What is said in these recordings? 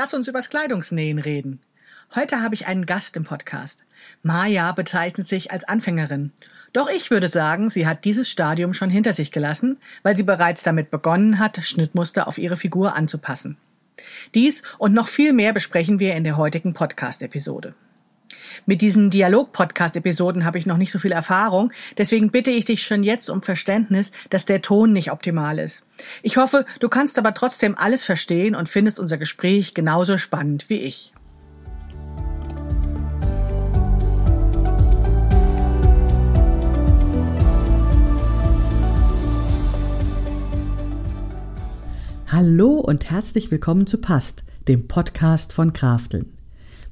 Lass uns übers Kleidungsnähen reden. Heute habe ich einen Gast im Podcast. Maja bezeichnet sich als Anfängerin. Doch ich würde sagen, sie hat dieses Stadium schon hinter sich gelassen, weil sie bereits damit begonnen hat, Schnittmuster auf ihre Figur anzupassen. Dies und noch viel mehr besprechen wir in der heutigen Podcast-Episode. Mit diesen Dialog-Podcast-Episoden habe ich noch nicht so viel Erfahrung, deswegen bitte ich dich schon jetzt um Verständnis, dass der Ton nicht optimal ist. Ich hoffe, du kannst aber trotzdem alles verstehen und findest unser Gespräch genauso spannend wie ich. Hallo und herzlich willkommen zu Past, dem Podcast von Krafteln.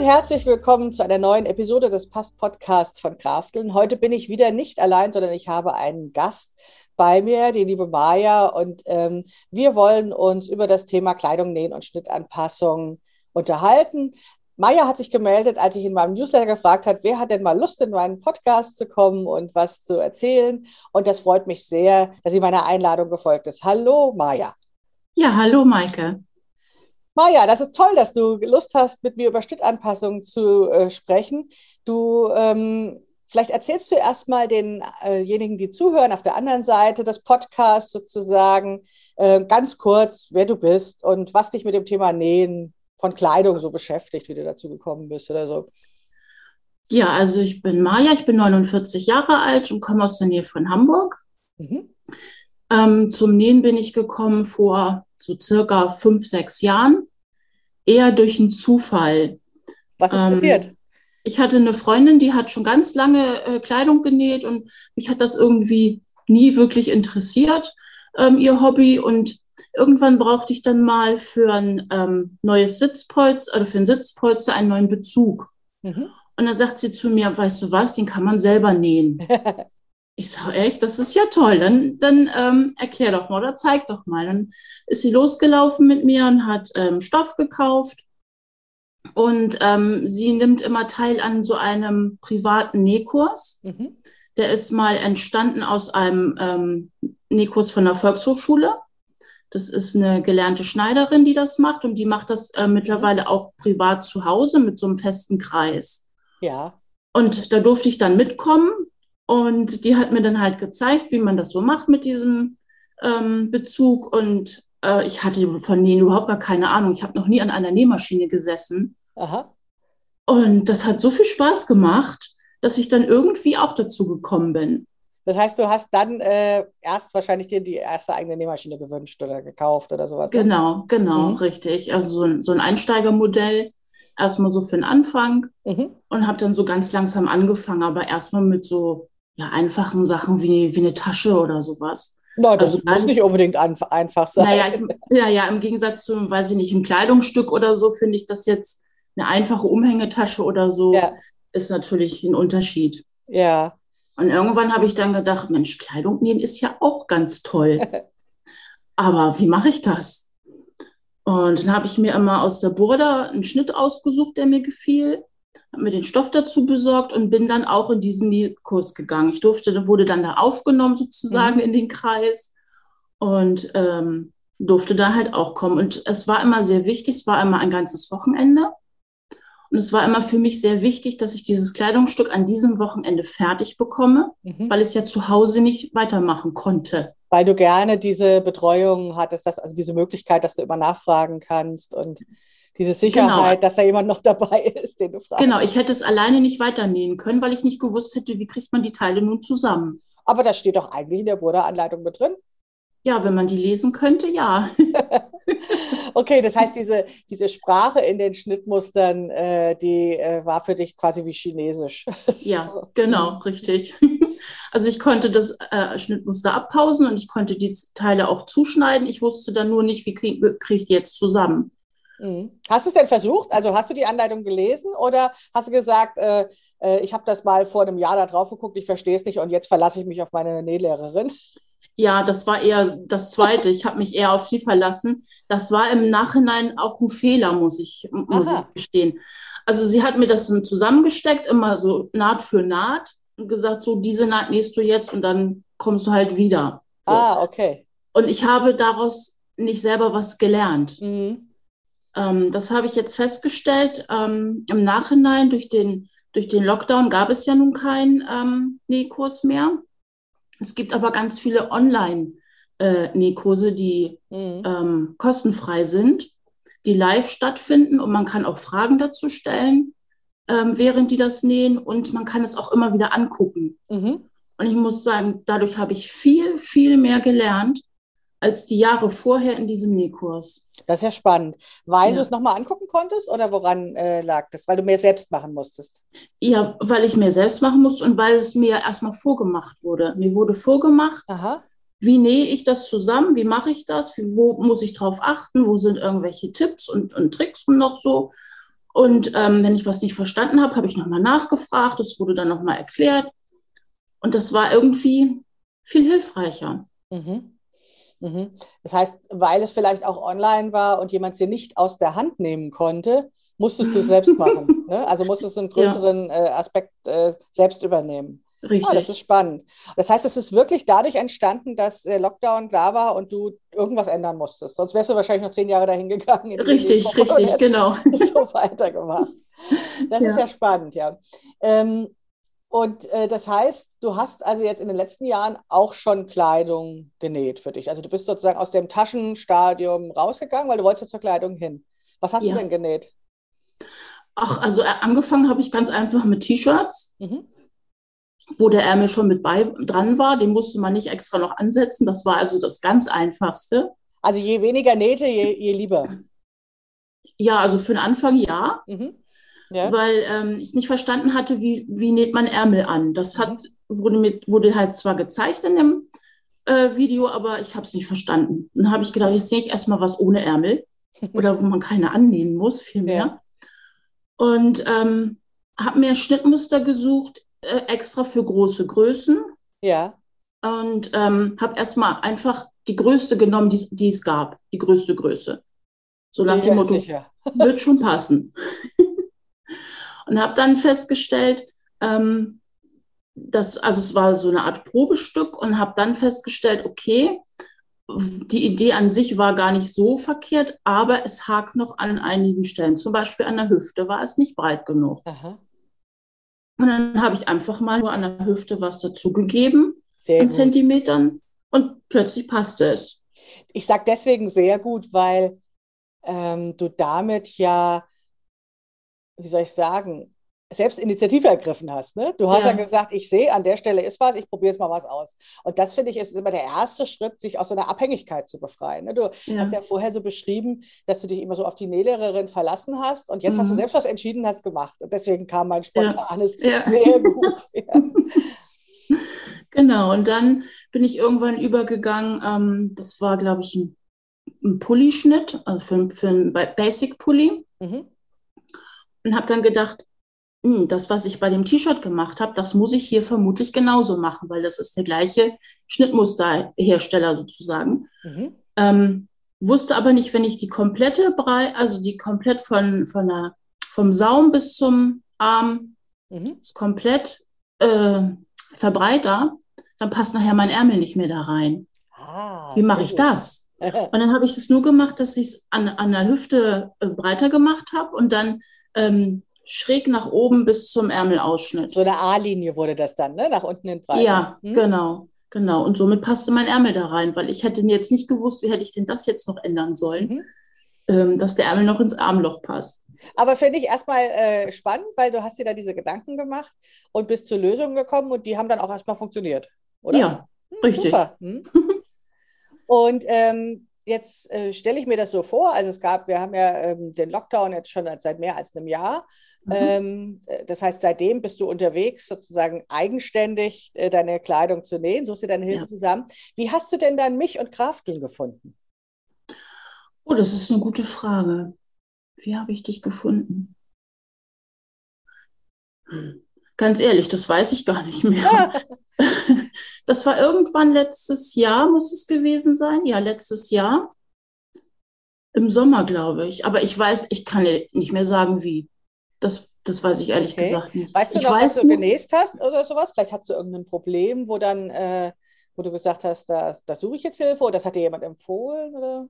Und herzlich willkommen zu einer neuen Episode des Past Podcasts von Krafteln. Heute bin ich wieder nicht allein, sondern ich habe einen Gast bei mir, die liebe Maja, und ähm, wir wollen uns über das Thema Kleidung, Nähen und Schnittanpassung unterhalten. Maja hat sich gemeldet, als ich in meinem Newsletter gefragt habe, wer hat denn mal Lust, in meinen Podcast zu kommen und was zu erzählen. Und das freut mich sehr, dass sie meiner Einladung gefolgt ist. Hallo, Maja. Ja, hallo, Maike. Maja, das ist toll, dass du Lust hast, mit mir über Schnittanpassungen zu äh, sprechen. Du, ähm, vielleicht erzählst du erstmal denjenigen, äh die zuhören, auf der anderen Seite des Podcasts sozusagen, äh, ganz kurz, wer du bist und was dich mit dem Thema Nähen von Kleidung so beschäftigt, wie du dazu gekommen bist oder so. Ja, also ich bin Maja, ich bin 49 Jahre alt und komme aus der Nähe von Hamburg. Mhm. Ähm, zum Nähen bin ich gekommen vor so circa fünf, sechs Jahren, eher durch einen Zufall. Was ist ähm, passiert? Ich hatte eine Freundin, die hat schon ganz lange äh, Kleidung genäht und mich hat das irgendwie nie wirklich interessiert, ähm, ihr Hobby. Und irgendwann brauchte ich dann mal für ein ähm, neues Sitzpolster, oder für ein Sitzpolster einen neuen Bezug. Mhm. Und dann sagt sie zu mir, weißt du was, den kann man selber nähen. Ich sage, echt, das ist ja toll. Dann, dann ähm, erklär doch mal oder zeig doch mal. Dann ist sie losgelaufen mit mir und hat ähm, Stoff gekauft. Und ähm, sie nimmt immer teil an so einem privaten Nähkurs. Mhm. Der ist mal entstanden aus einem ähm, Nähkurs von der Volkshochschule. Das ist eine gelernte Schneiderin, die das macht. Und die macht das äh, mittlerweile auch privat zu Hause mit so einem festen Kreis. Ja. Und da durfte ich dann mitkommen und die hat mir dann halt gezeigt, wie man das so macht mit diesem ähm, Bezug. Und äh, ich hatte von Nähen überhaupt gar keine Ahnung. Ich habe noch nie an einer Nähmaschine gesessen. Aha. Und das hat so viel Spaß gemacht, dass ich dann irgendwie auch dazu gekommen bin. Das heißt, du hast dann äh, erst wahrscheinlich dir die erste eigene Nähmaschine gewünscht oder gekauft oder sowas. Ne? Genau, genau, mhm. richtig. Also so ein, so ein Einsteigermodell, erstmal so für den Anfang mhm. und habe dann so ganz langsam angefangen, aber erstmal mit so ja, einfachen Sachen wie, wie eine Tasche oder sowas. Na, das also, muss nicht unbedingt einfach sein. Naja, ja, ja, im Gegensatz zu, weiß ich nicht, ein Kleidungsstück oder so, finde ich das jetzt eine einfache Umhängetasche oder so, ja. ist natürlich ein Unterschied. Ja. Und irgendwann habe ich dann gedacht, Mensch, Kleidung nähen ist ja auch ganz toll. Aber wie mache ich das? Und dann habe ich mir immer aus der Burda einen Schnitt ausgesucht, der mir gefiel habe mir den Stoff dazu besorgt und bin dann auch in diesen Kurs gegangen. Ich durfte, wurde dann da aufgenommen sozusagen mhm. in den Kreis und ähm, durfte da halt auch kommen. Und es war immer sehr wichtig, es war immer ein ganzes Wochenende. Und es war immer für mich sehr wichtig, dass ich dieses Kleidungsstück an diesem Wochenende fertig bekomme, mhm. weil ich es ja zu Hause nicht weitermachen konnte. Weil du gerne diese Betreuung hattest, dass, also diese Möglichkeit, dass du immer nachfragen kannst und diese Sicherheit, genau. dass da jemand noch dabei ist, den du fragst. Genau, ich hätte es alleine nicht weiternähen können, weil ich nicht gewusst hätte, wie kriegt man die Teile nun zusammen. Aber das steht doch eigentlich in der Burda-Anleitung mit drin. Ja, wenn man die lesen könnte, ja. okay, das heißt, diese, diese Sprache in den Schnittmustern, äh, die äh, war für dich quasi wie Chinesisch. ja, genau, richtig. Also ich konnte das äh, Schnittmuster abpausen und ich konnte die Teile auch zuschneiden. Ich wusste dann nur nicht, wie kriege krieg ich die jetzt zusammen. Mhm. Hast du es denn versucht? Also hast du die Anleitung gelesen oder hast du gesagt, äh, äh, ich habe das mal vor einem Jahr da drauf geguckt, ich verstehe es nicht und jetzt verlasse ich mich auf meine Nählehrerin? Ja, das war eher das Zweite. Ich habe mich eher auf sie verlassen. Das war im Nachhinein auch ein Fehler, muss ich, muss ich gestehen. Also sie hat mir das dann zusammengesteckt, immer so Naht für Naht und gesagt, so diese Naht nähst du jetzt und dann kommst du halt wieder. So. Ah, okay. Und ich habe daraus nicht selber was gelernt. Mhm. Ähm, das habe ich jetzt festgestellt. Ähm, Im Nachhinein durch den, durch den Lockdown gab es ja nun keinen ähm, Nähkurs mehr. Es gibt aber ganz viele Online-Nähkurse, äh, die mhm. ähm, kostenfrei sind, die live stattfinden und man kann auch Fragen dazu stellen, ähm, während die das nähen und man kann es auch immer wieder angucken. Mhm. Und ich muss sagen, dadurch habe ich viel, viel mehr gelernt als die Jahre vorher in diesem Nähkurs. Das ist ja spannend. Weil ja. du es nochmal angucken konntest oder woran äh, lag das? Weil du mehr selbst machen musstest? Ja, weil ich mehr selbst machen musste und weil es mir erstmal vorgemacht wurde. Mir wurde vorgemacht, Aha. wie nähe ich das zusammen, wie mache ich das, wo muss ich drauf achten, wo sind irgendwelche Tipps und, und Tricks und noch so. Und ähm, wenn ich was nicht verstanden habe, habe ich nochmal nachgefragt, das wurde dann nochmal erklärt. Und das war irgendwie viel hilfreicher. Mhm. Mhm. Das heißt, weil es vielleicht auch online war und jemand sie nicht aus der Hand nehmen konnte, musstest du es selbst machen. Ne? Also musstest du einen größeren ja. äh, Aspekt äh, selbst übernehmen. Richtig. Oh, das ist spannend. Das heißt, es ist wirklich dadurch entstanden, dass äh, Lockdown da war und du irgendwas ändern musstest. Sonst wärst du wahrscheinlich noch zehn Jahre dahin gegangen. Richtig, richtig, genau. So weitergemacht. Das ja. ist ja spannend, ja. Ähm, und äh, das heißt, du hast also jetzt in den letzten Jahren auch schon Kleidung genäht für dich. Also du bist sozusagen aus dem Taschenstadium rausgegangen, weil du wolltest jetzt zur Kleidung hin. Was hast ja. du denn genäht? Ach, also äh, angefangen habe ich ganz einfach mit T-Shirts, mhm. wo der Ärmel schon mit bei dran war. Den musste man nicht extra noch ansetzen. Das war also das ganz Einfachste. Also je weniger Nähte, je, je lieber. Ja, also für den Anfang ja. Mhm ja. weil ähm, ich nicht verstanden hatte, wie, wie näht man Ärmel an. Das hat, wurde, mit, wurde halt zwar gezeigt in dem äh, Video, aber ich habe es nicht verstanden. Dann habe ich gedacht, jetzt nähe ich erstmal was ohne Ärmel oder wo man keine annähen muss, vielmehr. Ja. Und ähm, habe mir Schnittmuster gesucht, äh, extra für große Größen. Ja. Und ähm, habe erstmal einfach die größte genommen, die, die es gab, die größte Größe. So nach dem Motto, sicher. wird schon passen. und habe dann festgestellt, ähm, dass, also es war so eine Art Probestück und habe dann festgestellt, okay, die Idee an sich war gar nicht so verkehrt, aber es hakt noch an einigen Stellen. Zum Beispiel an der Hüfte war es nicht breit genug. Aha. Und dann habe ich einfach mal nur an der Hüfte was dazugegeben, an gut. Zentimetern, und plötzlich passte es. Ich sage deswegen sehr gut, weil ähm, du damit ja wie soll ich sagen, selbst Initiative ergriffen hast. Ne? Du hast ja. ja gesagt, ich sehe, an der Stelle ist was, ich probiere jetzt mal was aus. Und das finde ich ist immer der erste Schritt, sich aus so einer Abhängigkeit zu befreien. Ne? Du ja. hast ja vorher so beschrieben, dass du dich immer so auf die Nählehrerin verlassen hast und jetzt mhm. hast du mhm. selbst was entschieden, hast gemacht. Und deswegen kam mein spontanes ja. sehr gut. Genau, und dann bin ich irgendwann übergegangen, ähm, das war, glaube ich, ein, ein Pulli-Schnitt, also für, für einen Basic-Pulli. Mhm und habe dann gedacht, hm, das, was ich bei dem T-Shirt gemacht habe, das muss ich hier vermutlich genauso machen, weil das ist der gleiche Schnittmusterhersteller sozusagen. Mhm. Ähm, wusste aber nicht, wenn ich die komplette Brei, also die komplett von, von der, vom Saum bis zum Arm mhm. komplett äh, verbreiter, dann passt nachher mein Ärmel nicht mehr da rein. Ah, Wie mache ich das? und dann habe ich es nur gemacht, dass ich es an, an der Hüfte äh, breiter gemacht habe und dann ähm, schräg nach oben bis zum Ärmelausschnitt. So eine A-Linie wurde das dann, ne? Nach unten in Breite. Ja, hm? genau. Genau, und somit passte mein Ärmel da rein, weil ich hätte jetzt nicht gewusst, wie hätte ich denn das jetzt noch ändern sollen, mhm. ähm, dass der Ärmel noch ins Armloch passt. Aber finde ich erstmal äh, spannend, weil du hast dir da diese Gedanken gemacht und bist zu Lösungen gekommen und die haben dann auch erstmal funktioniert, oder? Ja, hm, richtig. Super. Hm. und ähm, jetzt äh, stelle ich mir das so vor, also es gab, wir haben ja ähm, den Lockdown jetzt schon seit mehr als einem Jahr. Mhm. Ähm, äh, das heißt, seitdem bist du unterwegs, sozusagen eigenständig äh, deine Kleidung zu nähen, suchst dir deine Hilfe ja. zusammen. Wie hast du denn dann mich und Krafteln gefunden? Oh, das ist eine gute Frage. Wie habe ich dich gefunden? Ganz ehrlich, das weiß ich gar nicht mehr. das war irgendwann letztes Jahr, muss es gewesen sein. Ja, letztes Jahr. Im Sommer, glaube ich. Aber ich weiß, ich kann nicht mehr sagen, wie. Das, das weiß ich ehrlich okay. gesagt nicht. Weißt du noch, was du genäst hast oder sowas? Vielleicht hast du irgendein Problem, wo dann, äh, wo du gesagt hast, da suche ich jetzt Hilfe oder das hat dir jemand empfohlen? Oder?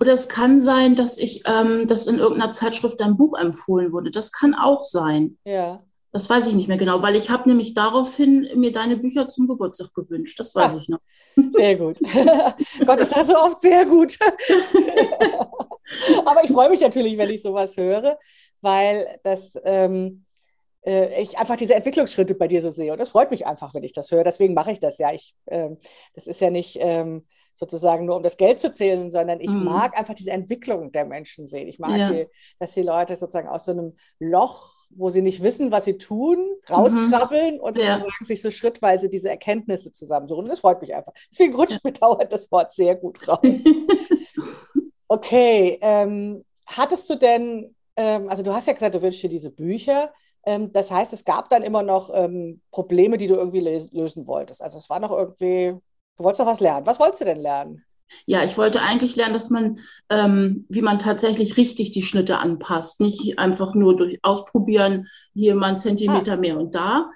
Oder es kann sein, dass ich, ähm, dass in irgendeiner Zeitschrift ein Buch empfohlen wurde. Das kann auch sein. Ja. Das weiß ich nicht mehr genau, weil ich habe nämlich daraufhin mir deine Bücher zum Geburtstag gewünscht. Das weiß Ach, ich noch. Sehr gut. Gott, das hast du oft sehr gut. Aber ich freue mich natürlich, wenn ich sowas höre, weil das ähm, äh, ich einfach diese Entwicklungsschritte bei dir so sehe. Und das freut mich einfach, wenn ich das höre. Deswegen mache ich das ja. Ich, ähm, das ist ja nicht ähm, sozusagen nur um das Geld zu zählen, sondern ich mhm. mag einfach diese Entwicklung der Menschen sehen. Ich mag, ja. die, dass die Leute sozusagen aus so einem Loch wo sie nicht wissen, was sie tun, rauskrabbeln mhm. und ja. sich so schrittweise diese Erkenntnisse zusammensuchen. Das freut mich einfach. Deswegen rutscht mir dauernd das Wort sehr gut raus. okay, ähm, hattest du denn, ähm, also du hast ja gesagt, du wünschst dir diese Bücher. Ähm, das heißt, es gab dann immer noch ähm, Probleme, die du irgendwie lösen wolltest. Also es war noch irgendwie, du wolltest noch was lernen. Was wolltest du denn lernen? Ja, ich wollte eigentlich lernen, dass man, ähm, wie man tatsächlich richtig die Schnitte anpasst. Nicht einfach nur durch Ausprobieren, hier mal einen Zentimeter ah. mehr und da,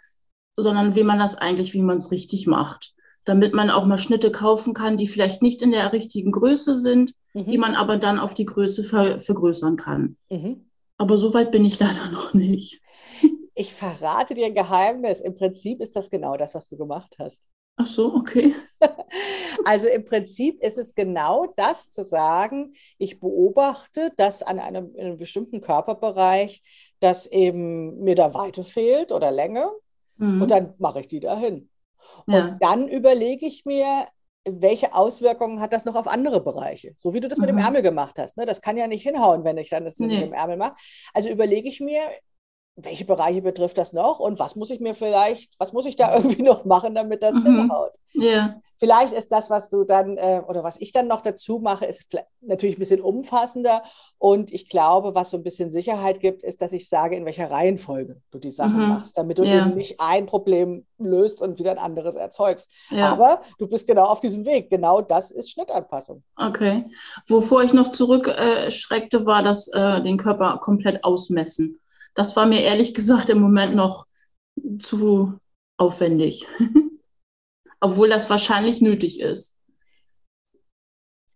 sondern wie man das eigentlich, wie man es richtig macht. Damit man auch mal Schnitte kaufen kann, die vielleicht nicht in der richtigen Größe sind, mhm. die man aber dann auf die Größe ver vergrößern kann. Mhm. Aber so weit bin ich leider noch nicht. Ich verrate dir ein Geheimnis. Im Prinzip ist das genau das, was du gemacht hast. Ach so, okay. Also im Prinzip ist es genau das zu sagen, ich beobachte, dass an einem, einem bestimmten Körperbereich, dass eben mir da Weite fehlt oder Länge mhm. und dann mache ich die dahin. Ja. Und dann überlege ich mir, welche Auswirkungen hat das noch auf andere Bereiche? So wie du das mhm. mit dem mhm. Ärmel gemacht hast. Ne? Das kann ja nicht hinhauen, wenn ich dann das nee. mit dem Ärmel mache. Also überlege ich mir, welche Bereiche betrifft das noch und was muss ich mir vielleicht, was muss ich da irgendwie noch machen, damit das mhm. hinhaut? Ja. Vielleicht ist das, was du dann äh, oder was ich dann noch dazu mache, ist natürlich ein bisschen umfassender. Und ich glaube, was so ein bisschen Sicherheit gibt, ist, dass ich sage, in welcher Reihenfolge du die Sachen mhm. machst, damit du ja. eben nicht ein Problem löst und wieder ein anderes erzeugst. Ja. Aber du bist genau auf diesem Weg. Genau das ist Schnittanpassung. Okay. Wovor ich noch zurückschreckte, äh, war das äh, den Körper komplett ausmessen. Das war mir ehrlich gesagt im Moment noch zu aufwendig. obwohl das wahrscheinlich nötig ist.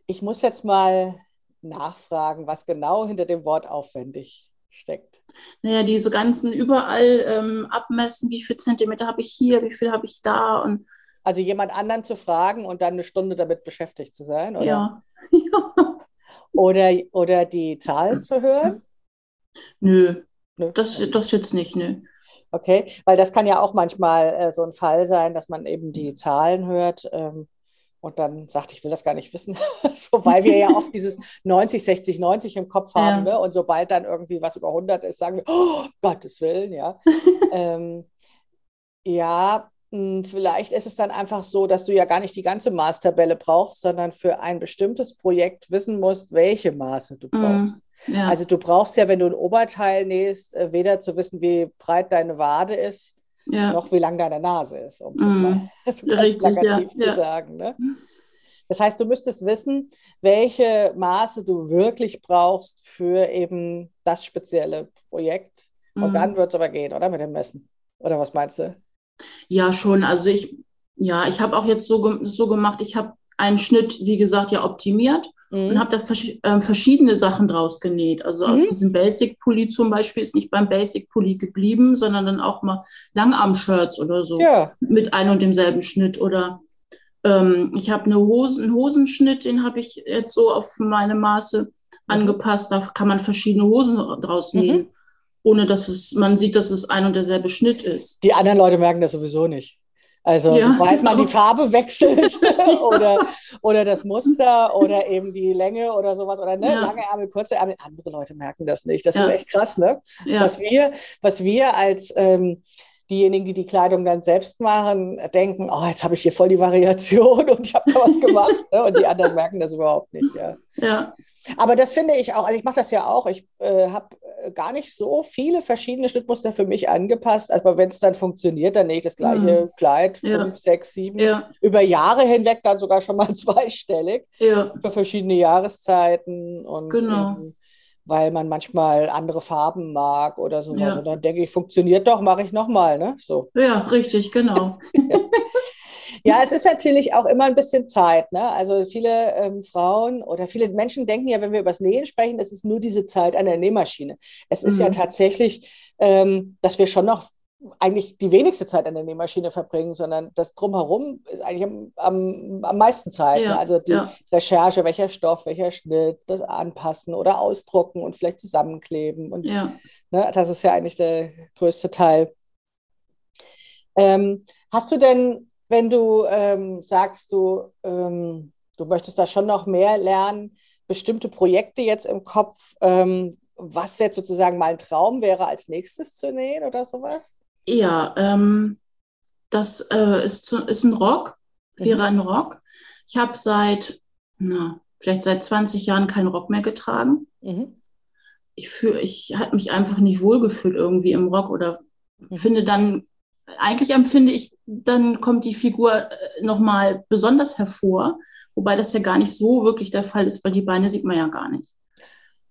Ich muss jetzt mal nachfragen, was genau hinter dem Wort aufwendig steckt. Naja, diese ganzen überall ähm, abmessen, wie viel Zentimeter habe ich hier, wie viel habe ich da und also jemand anderen zu fragen und dann eine Stunde damit beschäftigt zu sein, oder? Ja. ja. Oder, oder die Zahlen zu hören? Nö, nö. Das, das jetzt nicht, nö. Okay, weil das kann ja auch manchmal äh, so ein Fall sein, dass man eben die Zahlen hört ähm, und dann sagt, ich will das gar nicht wissen, so, weil wir ja oft dieses 90, 60, 90 im Kopf haben. Ja. Ne? Und sobald dann irgendwie was über 100 ist, sagen wir, oh, Gottes Willen, ja. ähm, ja, vielleicht ist es dann einfach so, dass du ja gar nicht die ganze Maßtabelle brauchst, sondern für ein bestimmtes Projekt wissen musst, welche Maße du mhm. brauchst. Mm, ja. Also du brauchst ja, wenn du ein Oberteil nähst, äh, weder zu wissen, wie breit deine Wade ist, ja. noch wie lang deine Nase ist, um es mm, mal so ganz richtig, plakativ ja. zu sagen. Ne? Das heißt, du müsstest wissen, welche Maße du wirklich brauchst für eben das spezielle Projekt. Und mm. dann wird es aber gehen, oder? Mit dem Messen. Oder was meinst du? Ja, schon. Also ich, ja, ich habe auch jetzt so, so gemacht, ich habe einen Schnitt, wie gesagt, ja optimiert mhm. und habe da vers äh, verschiedene Sachen draus genäht. Also mhm. aus diesem Basic Pulli zum Beispiel ist nicht beim Basic Pulli geblieben, sondern dann auch mal Langarm-Shirts oder so ja. mit einem und demselben Schnitt. Oder ähm, ich habe eine Hosen, einen Hosenschnitt, den habe ich jetzt so auf meine Maße mhm. angepasst. Da kann man verschiedene Hosen draus nähen. Mhm ohne dass es, man sieht, dass es ein und derselbe Schnitt ist. Die anderen Leute merken das sowieso nicht. Also Ja, sobald man genau. die Farbe wechselt oder, oder das Muster oder eben die Länge oder sowas oder ne, Ja. lange Ärmel, kurze Ärmel, andere Leute merken das nicht. Das Ja. ist echt krass, ne? Was wir, was wir als ähm, diejenigen, die die Kleidung dann selbst machen, denken, oh, jetzt habe ich hier voll die Variation und ich habe da was gemacht. ne? Und die anderen merken das überhaupt nicht. Ja. ja, Aber das finde ich auch, also ich mache das ja auch. Ich äh, habe äh, gar nicht so viele verschiedene Schnittmuster für mich angepasst. Aber wenn es dann funktioniert, dann nähe ich das gleiche Kleid, Ja. fünf, sechs, sieben, ja, über Jahre hinweg dann sogar schon mal zweistellig ja, für verschiedene Jahreszeiten und Genau. eben, weil man manchmal andere Farben mag oder sowas. Ja. Und dann denke ich, funktioniert doch, mache ich nochmal, ne? So. ja, richtig, genau. Ja, es ist natürlich auch immer ein bisschen Zeit. Ne? Also viele ähm, Frauen oder viele Menschen denken ja, wenn wir über das Nähen sprechen, es ist nur diese Zeit an der Nähmaschine. Es ist ja Mhm. tatsächlich, ähm, dass wir schon noch eigentlich die wenigste Zeit an der Nähmaschine verbringen, sondern das Drumherum ist eigentlich am, am, am meisten Zeit. Ja, ne? Also die ja. Recherche, welcher Stoff, welcher Schnitt, das Anpassen oder Ausdrucken und vielleicht zusammenkleben. Und Ja, Ne, das ist ja eigentlich der größte Teil. Ähm, hast du denn, wenn du ähm, sagst, du, ähm, du möchtest da schon noch mehr lernen, bestimmte Projekte jetzt im Kopf, ähm, was jetzt sozusagen mal ein Traum wäre, als nächstes zu nähen oder sowas? ja ähm, das äh, ist, ist ein Rock, wäre ein Rock. Ich habe seit, na, vielleicht seit 20 Jahren keinen Rock mehr getragen. Mhm. Ich fühle, ich habe mich einfach nicht wohlgefühlt irgendwie im Rock oder Mhm. finde dann, eigentlich empfinde ich, dann kommt die Figur nochmal besonders hervor, wobei das ja gar nicht so wirklich der Fall ist, weil die Beine sieht man ja gar nicht.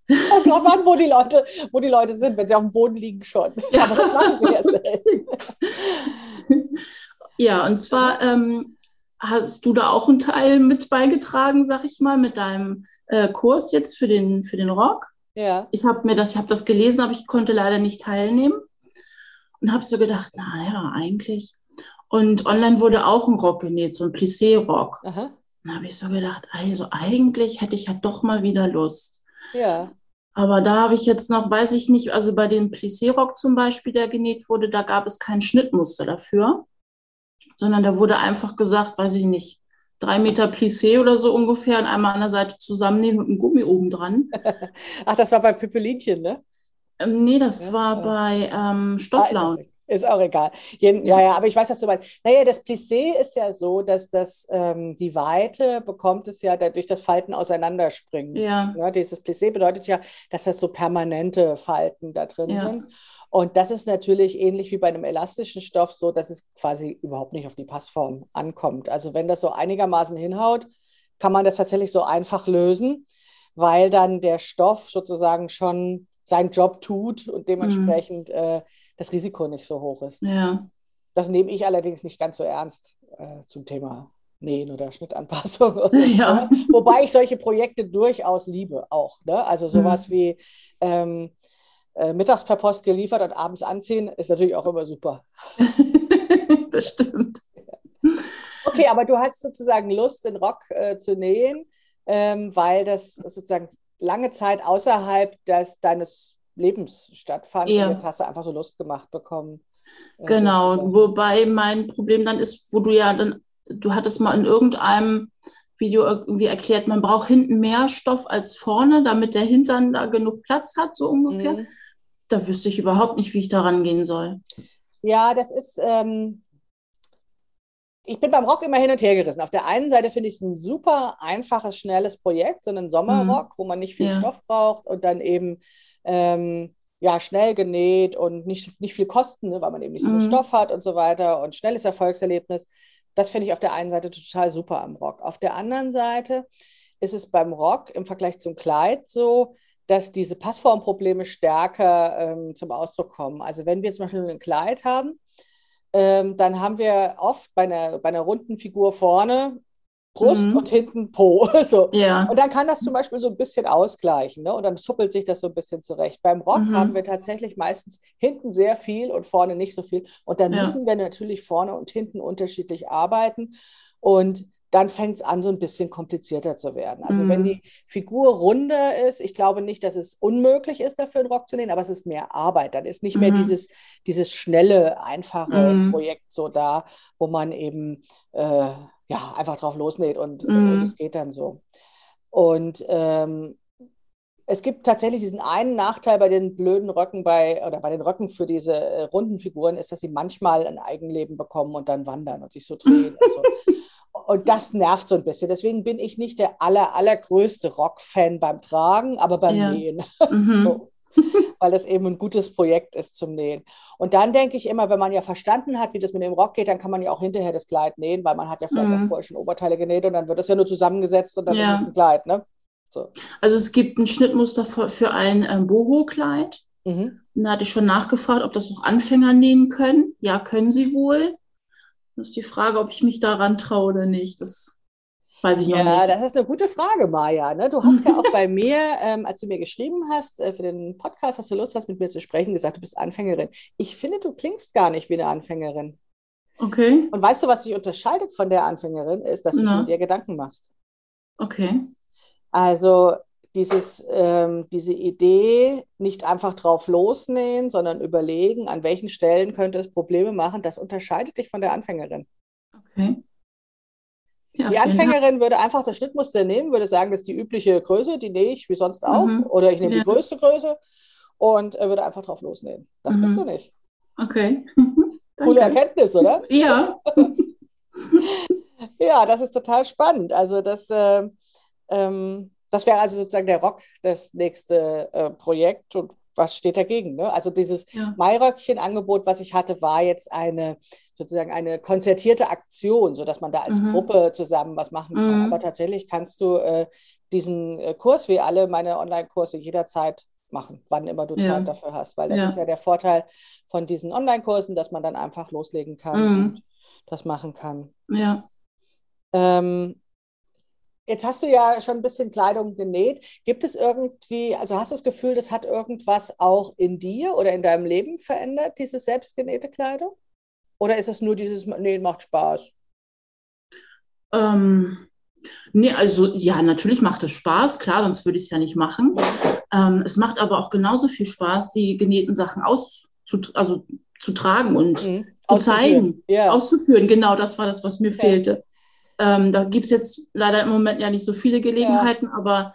Kommt drauf an, wo die Leute, wo die Leute sind, wenn sie auf dem Boden liegen schon. Ja. Aber das machen sie ja selten. Ja, und zwar ähm, hast du da auch einen Teil mit beigetragen, sag ich mal, mit deinem äh, Kurs jetzt für den, für den Rock. Ja. Ich habe mir das, ich habe das gelesen, aber ich konnte leider nicht teilnehmen und habe so gedacht, naja, eigentlich. Und online wurde auch ein Rock genäht, so ein Plissé-Rock. Dann habe ich so gedacht, also eigentlich hätte ich ja doch mal wieder Lust. Ja. Aber da habe ich jetzt noch, weiß ich nicht, also bei dem Plissé-Rock zum Beispiel, der genäht wurde, da gab es kein Schnittmuster dafür, sondern da wurde einfach gesagt, weiß ich nicht, drei Meter Plissé oder so ungefähr und einmal an der Seite zusammennehmen und ein Gummi oben dran. Ach, das war bei Pippelinchen, ne? Ähm, nee, das Ja, war bei ähm, Ah, Stofflaut. ist, auch, ist auch egal. Jeden, ja. ja, aber ich weiß, was du meinst. Naja, das Plissé ist ja so, dass das, ähm, die Weite bekommt es ja da- durch das Falten auseinanderspringen. Ja, Ja, dieses Plissé bedeutet ja, dass das so permanente Falten da drin Ja. sind. Und das ist natürlich ähnlich wie bei einem elastischen Stoff so, dass es quasi überhaupt nicht auf die Passform ankommt. Also wenn das so einigermaßen hinhaut, kann man das tatsächlich so einfach lösen, weil dann der Stoff sozusagen schon seinen Job tut und dementsprechend äh, das Risiko nicht so hoch ist. ja, Das nehme ich allerdings nicht ganz so ernst äh, zum Thema Nähen oder Schnittanpassung. Oder Ja. so. Wobei ich solche Projekte durchaus liebe auch. Ne? Also sowas wie ähm, äh, mittags per Post geliefert und abends anziehen ist natürlich auch immer super. das stimmt. Okay, aber du hast sozusagen Lust, den Rock äh, zu nähen, ähm, weil das sozusagen lange Zeit außerhalb des, deines Lebens stattfand. Ja. Und jetzt hast du einfach so Lust gemacht bekommen. Genau, wobei mein Problem dann ist, wo du ja dann, du hattest mal in irgendeinem Video irgendwie erklärt, man braucht hinten mehr Stoff als vorne, damit der Hintern da genug Platz hat, so ungefähr. Mhm. Da wüsste ich überhaupt nicht, wie ich da rangehen soll. Ja, das ist, ähm, ich bin beim Rock immer hin und her gerissen. Auf der einen Seite finde ich es ein super einfaches, schnelles Projekt, so einen Sommerrock, wo man nicht viel Ja. Stoff braucht und dann eben ähm, ja, schnell genäht und nicht, nicht viel Kosten, ne, weil man eben nicht so viel Mhm. Stoff hat und so weiter und schnelles Erfolgserlebnis. Das finde ich auf der einen Seite total super am Rock. Auf der anderen Seite ist es beim Rock im Vergleich zum Kleid so, dass diese Passformprobleme stärker ähm, zum Ausdruck kommen. Also wenn wir zum Beispiel ein Kleid haben, ähm, dann haben wir oft bei einer, bei einer runden Figur vorne Brust Mhm. und hinten Po. So. Ja, Und dann kann das zum Beispiel so ein bisschen ausgleichen, ne? Und dann zuppelt sich das so ein bisschen zurecht. Beim Rock Mhm. haben wir tatsächlich meistens hinten sehr viel und vorne nicht so viel. Und dann Ja. müssen wir natürlich vorne und hinten unterschiedlich arbeiten. Und dann fängt es an, so ein bisschen komplizierter zu werden. Also mhm. wenn die Figur runder ist, ich glaube nicht, dass es unmöglich ist, dafür einen Rock zu nähen, aber es ist mehr Arbeit. Dann ist nicht mehr mhm. dieses, dieses schnelle, einfache mhm. Projekt so da, wo man eben äh, ja, einfach drauf losnäht und mhm. es geht dann so. Und ähm, es gibt tatsächlich diesen einen Nachteil bei den blöden Röcken bei oder bei den Röcken für diese äh, runden Figuren ist, dass sie manchmal ein Eigenleben bekommen und dann wandern und sich so drehen. und, so. und das nervt so ein bisschen. Deswegen bin ich nicht der aller, allergrößte Rock-Fan beim Tragen, aber beim ja. Nähen. Mhm. so. Weil es eben ein gutes Projekt ist zum Nähen. Und dann denke ich immer, wenn man ja verstanden hat, wie das mit dem Rock geht, dann kann man ja auch hinterher das Kleid nähen, weil man hat ja vielleicht mhm. auch vorher schon Oberteile genäht und dann wird das ja nur zusammengesetzt und dann ja. ist es ein Kleid. Ne? So. Also es gibt ein Schnittmuster für, für ein ähm, Boho-Kleid. Mhm. Da hatte ich schon nachgefragt, ob das auch Anfänger nähen können. Ja, können sie wohl. Das ist die Frage, ob ich mich daran traue oder nicht. Das weiß ich ja, noch nicht. Ja, das ist eine gute Frage, Maja. Ne? Du hast ja auch bei mir, ähm, als du mir geschrieben hast, äh, für den Podcast, hast du Lust hast, mit mir zu sprechen, gesagt, du bist Anfängerin. Ich finde, du klingst gar nicht wie eine Anfängerin. Okay. Und weißt du, was dich unterscheidet von der Anfängerin, ist, dass du schon dir Gedanken machst. Okay. Also dieses, ähm, diese Idee, nicht einfach drauf losnähen, sondern überlegen, an welchen Stellen könnte es Probleme machen, das unterscheidet dich von der Anfängerin. Okay. Ja, die Anfängerin würde einfach das Schnittmuster nehmen, würde sagen, das ist die übliche Größe, die nähe ich wie sonst auch. Mhm. Oder ich nehme ja. die größte Größe und äh, würde einfach drauf losnähen. Das mhm. bist du nicht. Okay. Coole Erkenntnis, oder? Ja. ja, das ist total spannend. Also das äh, ähm, das wäre also sozusagen der Rock, das nächste äh, Projekt. Und was steht dagegen? Ne? Also dieses ja. Mairöckchen-Angebot, was ich hatte, war jetzt eine sozusagen eine konzertierte Aktion, sodass man da als mhm. Gruppe zusammen was machen kann. Mhm. Aber tatsächlich kannst du äh, diesen äh, Kurs, wie alle meine Online-Kurse, jederzeit machen, wann immer du ja. Zeit dafür hast. Weil das ja. ist ja der Vorteil von diesen Online-Kursen, dass man dann einfach loslegen kann mhm. und das machen kann. Ja. Ähm, Jetzt hast du ja schon ein bisschen Kleidung genäht. Gibt es irgendwie, also hast du das Gefühl, das hat irgendwas auch in dir oder in deinem Leben verändert, diese selbstgenähte Kleidung? Oder ist es nur dieses, nee, macht Spaß? Ähm, nee, also ja, natürlich macht es Spaß, klar, sonst würde ich es ja nicht machen. Ähm, es macht aber auch genauso viel Spaß, die genähten Sachen auszutragen, also zu tragen und mhm. zu zeigen, ja. auszuführen. Genau, das war das, was mir ja. fehlte. Ähm, da gibt es jetzt leider im Moment ja nicht so viele Gelegenheiten, ja. aber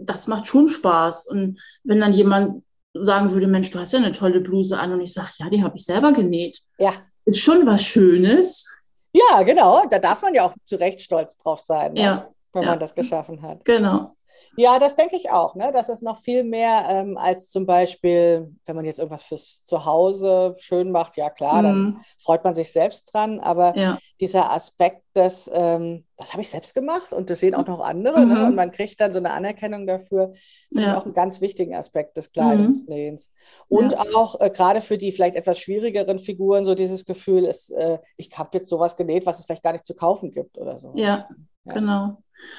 das macht schon Spaß. Und wenn dann jemand sagen würde, Mensch, du hast ja eine tolle Bluse an und ich sage, ja, die habe ich selber genäht. Ja. Ist schon was Schönes. Ja, genau. Da darf man ja auch zu Recht stolz drauf sein, ne? ja. wenn ja. man das geschaffen hat. Genau. Ja, das denke ich auch, ne? dass es noch viel mehr ähm, als zum Beispiel, wenn man jetzt irgendwas fürs Zuhause schön macht, ja klar, mm. dann mhm. freut man sich selbst dran, aber ja. dieser Aspekt, dass, ähm, das habe ich selbst gemacht und das sehen auch noch andere mhm. ne? und man kriegt dann so eine Anerkennung dafür, finde ja. ich auch einen ganz wichtigen Aspekt des Kleidungsnähens. Mhm. Und ja. auch äh, gerade für die vielleicht etwas schwierigeren Figuren so dieses Gefühl, ist, äh, ich habe jetzt sowas genäht, was es vielleicht gar nicht zu kaufen gibt oder so. Ja, genau.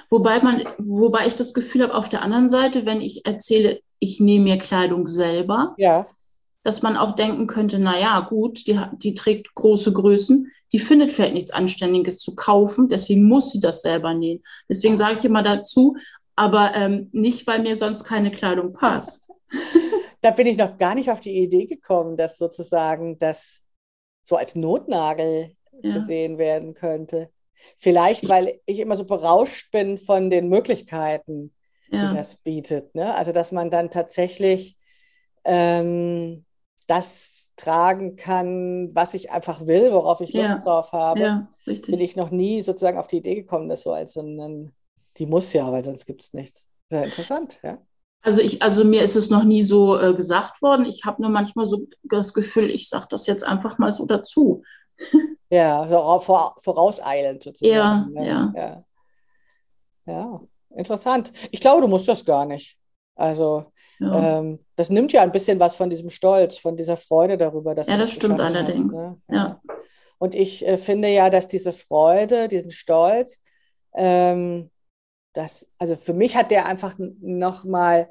Wobei man, wobei ich das Gefühl habe, auf der anderen Seite, wenn ich erzähle, ich nehme mir Kleidung selber, ja. dass man auch denken könnte, na ja, gut, die, die trägt große Größen, die findet vielleicht nichts Anständiges zu kaufen, deswegen muss sie das selber nähen. Deswegen sage ich immer dazu, aber ähm, nicht, weil mir sonst keine Kleidung passt. da bin ich noch gar nicht auf die Idee gekommen, dass sozusagen das so als Notnagel ja. gesehen werden könnte. Vielleicht, weil ich immer so berauscht bin von den Möglichkeiten, ja. die das bietet. Ne? Also, dass man dann tatsächlich ähm, das tragen kann, was ich einfach will, worauf ich Lust ja. drauf habe. Ja, bin ich noch nie sozusagen auf die Idee gekommen, das so als so ein, die muss ja, weil sonst gibt es nichts. Sehr interessant, ja. Also ich, also mir ist es noch nie so äh, gesagt worden. Ich habe nur manchmal so das Gefühl, ich sage das jetzt einfach mal so dazu. Ja, so vorauseilend sozusagen. Ja, ne? ja. ja. Ja, interessant. Ich glaube, du musst das gar nicht. Also, ja. ähm, das nimmt ja ein bisschen was von diesem Stolz, von dieser Freude darüber, dass ja, du das, das stimmt allerdings. Hast, ne? ja. Und ich äh, finde ja, dass diese Freude, diesen Stolz, ähm, das, also für mich hat der einfach nochmal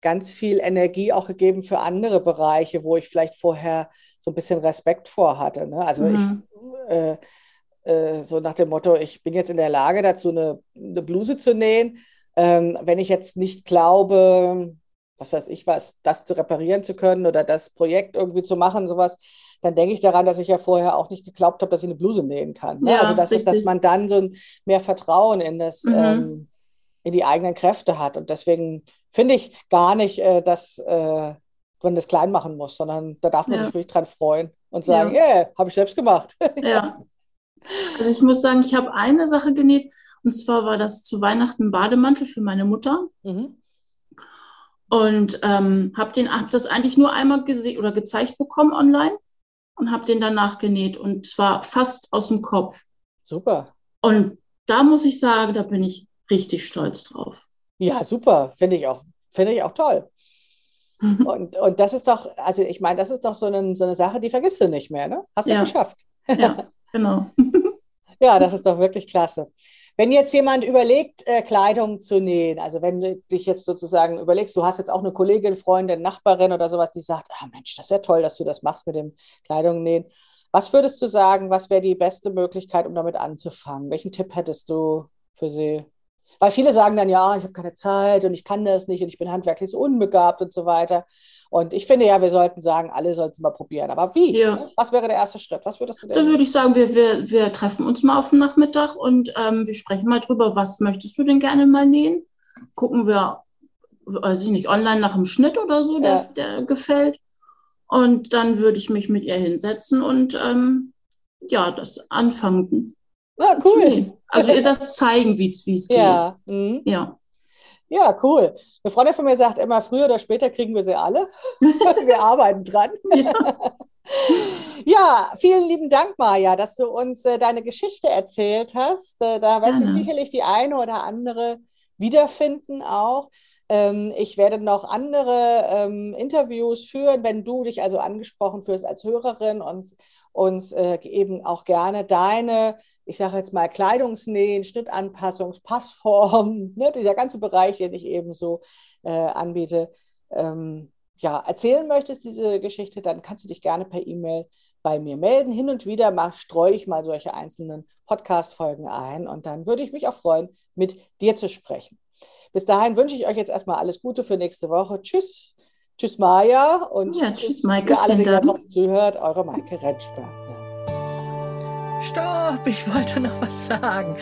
ganz viel Energie auch gegeben für andere Bereiche, wo ich vielleicht vorher so ein bisschen Respekt vor hatte. Ne? Also mhm. ich äh, äh, so nach dem Motto, ich bin jetzt in der Lage dazu, eine, eine Bluse zu nähen. Ähm, wenn ich jetzt nicht glaube, was weiß ich was, das zu reparieren zu können oder das Projekt irgendwie zu machen, sowas, dann denke ich daran, dass ich ja vorher auch nicht geglaubt habe, dass ich eine Bluse nähen kann. Ne? Ja, also dass, dass man dann so ein mehr Vertrauen in das, Mhm. ähm, die eigenen Kräfte hat. Und deswegen finde ich gar nicht, äh, dass äh, man das klein machen muss, sondern da darf man Ja. sich wirklich dran freuen und sagen, Ja. yeah, habe ich selbst gemacht. Ja. Also ich muss sagen, ich habe eine Sache genäht und zwar war das zu Weihnachten ein Bademantel für meine Mutter Mhm. und ähm, habe den hab das eigentlich nur einmal gesehen oder gezeigt bekommen online und habe den danach genäht und zwar fast aus dem Kopf. Super. Und da muss ich sagen, da bin ich richtig stolz drauf. Ja, super. Finde ich auch, finde ich auch toll. Und, und das ist doch, also ich meine, das ist doch so eine, so eine Sache, die vergisst du nicht mehr, ne? Hast du Ja. geschafft. Ja, genau. Ja, das ist doch wirklich klasse. Wenn jetzt jemand überlegt, äh, Kleidung zu nähen, also wenn du dich jetzt sozusagen überlegst, du hast jetzt auch eine Kollegin, Freundin, Nachbarin oder sowas, die sagt, ah Mensch, das ist ja toll, dass du das machst mit dem Kleidung nähen. Was würdest du sagen, was wäre die beste Möglichkeit, um damit anzufangen? Welchen Tipp hättest du für sie? Weil viele sagen dann, ja, ich habe keine Zeit und ich kann das nicht und ich bin handwerklich so unbegabt und so weiter. Und ich finde ja, wir sollten sagen, alle sollten es mal probieren. Aber wie? Ja. Was wäre der erste Schritt? Was würdest du Da denn? würde ich sagen, wir, wir, wir treffen uns mal auf den Nachmittag und ähm, wir sprechen mal drüber, was möchtest du denn gerne mal nähen? Gucken wir, weiß ich nicht, online nach dem Schnitt oder so, der, Ja. der gefällt. Und dann würde ich mich mit ihr hinsetzen und ähm, ja, das anfangen Ah, zu cool. Also ihr das zeigen, wie es geht. Ja. Mhm. Ja. Ja, cool. Eine Freundin von mir sagt immer, früher oder später kriegen wir sie alle. Wir arbeiten dran. ja. Ja, vielen lieben Dank, Maja, dass du uns äh, deine Geschichte erzählt hast. Äh, da wird sich sicherlich die eine oder andere wiederfinden auch. Ähm, ich werde noch andere ähm, Interviews führen, wenn du dich also angesprochen fühlst als Hörerin und uns äh, eben auch gerne deine, ich sage jetzt mal, Kleidungsnähen, Schnittanpassungs, Passform, ne, dieser ganze Bereich, den ich eben so äh, anbiete, ähm, ja, erzählen möchtest, diese Geschichte, dann kannst du dich gerne per E-Mail bei mir melden. Hin und wieder mach, streue ich mal solche einzelnen Podcast-Folgen ein und dann würde ich mich auch freuen, mit dir zu sprechen. Bis dahin wünsche ich euch jetzt erstmal alles Gute für nächste Woche. Tschüss. Tschüss, Maja. Und Ja, tschüss, Maike, für alle, die draußen zuhört. Eure Maike Rentschberg. Stopp, ich wollte noch was sagen.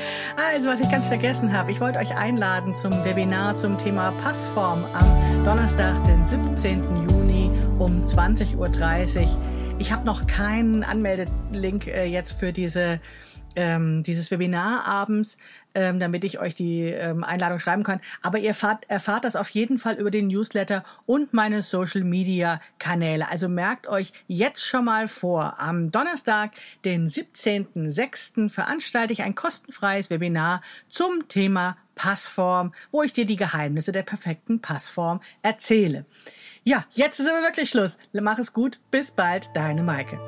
Also, was ich ganz vergessen habe, ich wollte euch einladen zum Webinar zum Thema Passform am Donnerstag, den 17. Juni um 20.30 Uhr. Ich habe noch keinen Anmeldelink äh, jetzt für diese ähm, dieses Webinar abends, ähm, damit ich euch die ähm, Einladung schreiben kann. Aber ihr erfahrt, erfahrt das auf jeden Fall über den Newsletter und meine Social Media Kanäle. Also merkt euch jetzt schon mal vor. Am Donnerstag, den 17.06. veranstalte ich ein kostenfreies Webinar zum Thema Passform, wo ich dir die Geheimnisse der perfekten Passform erzähle. Ja, jetzt ist aber wirklich Schluss. Mach es gut. Bis bald, deine Maike.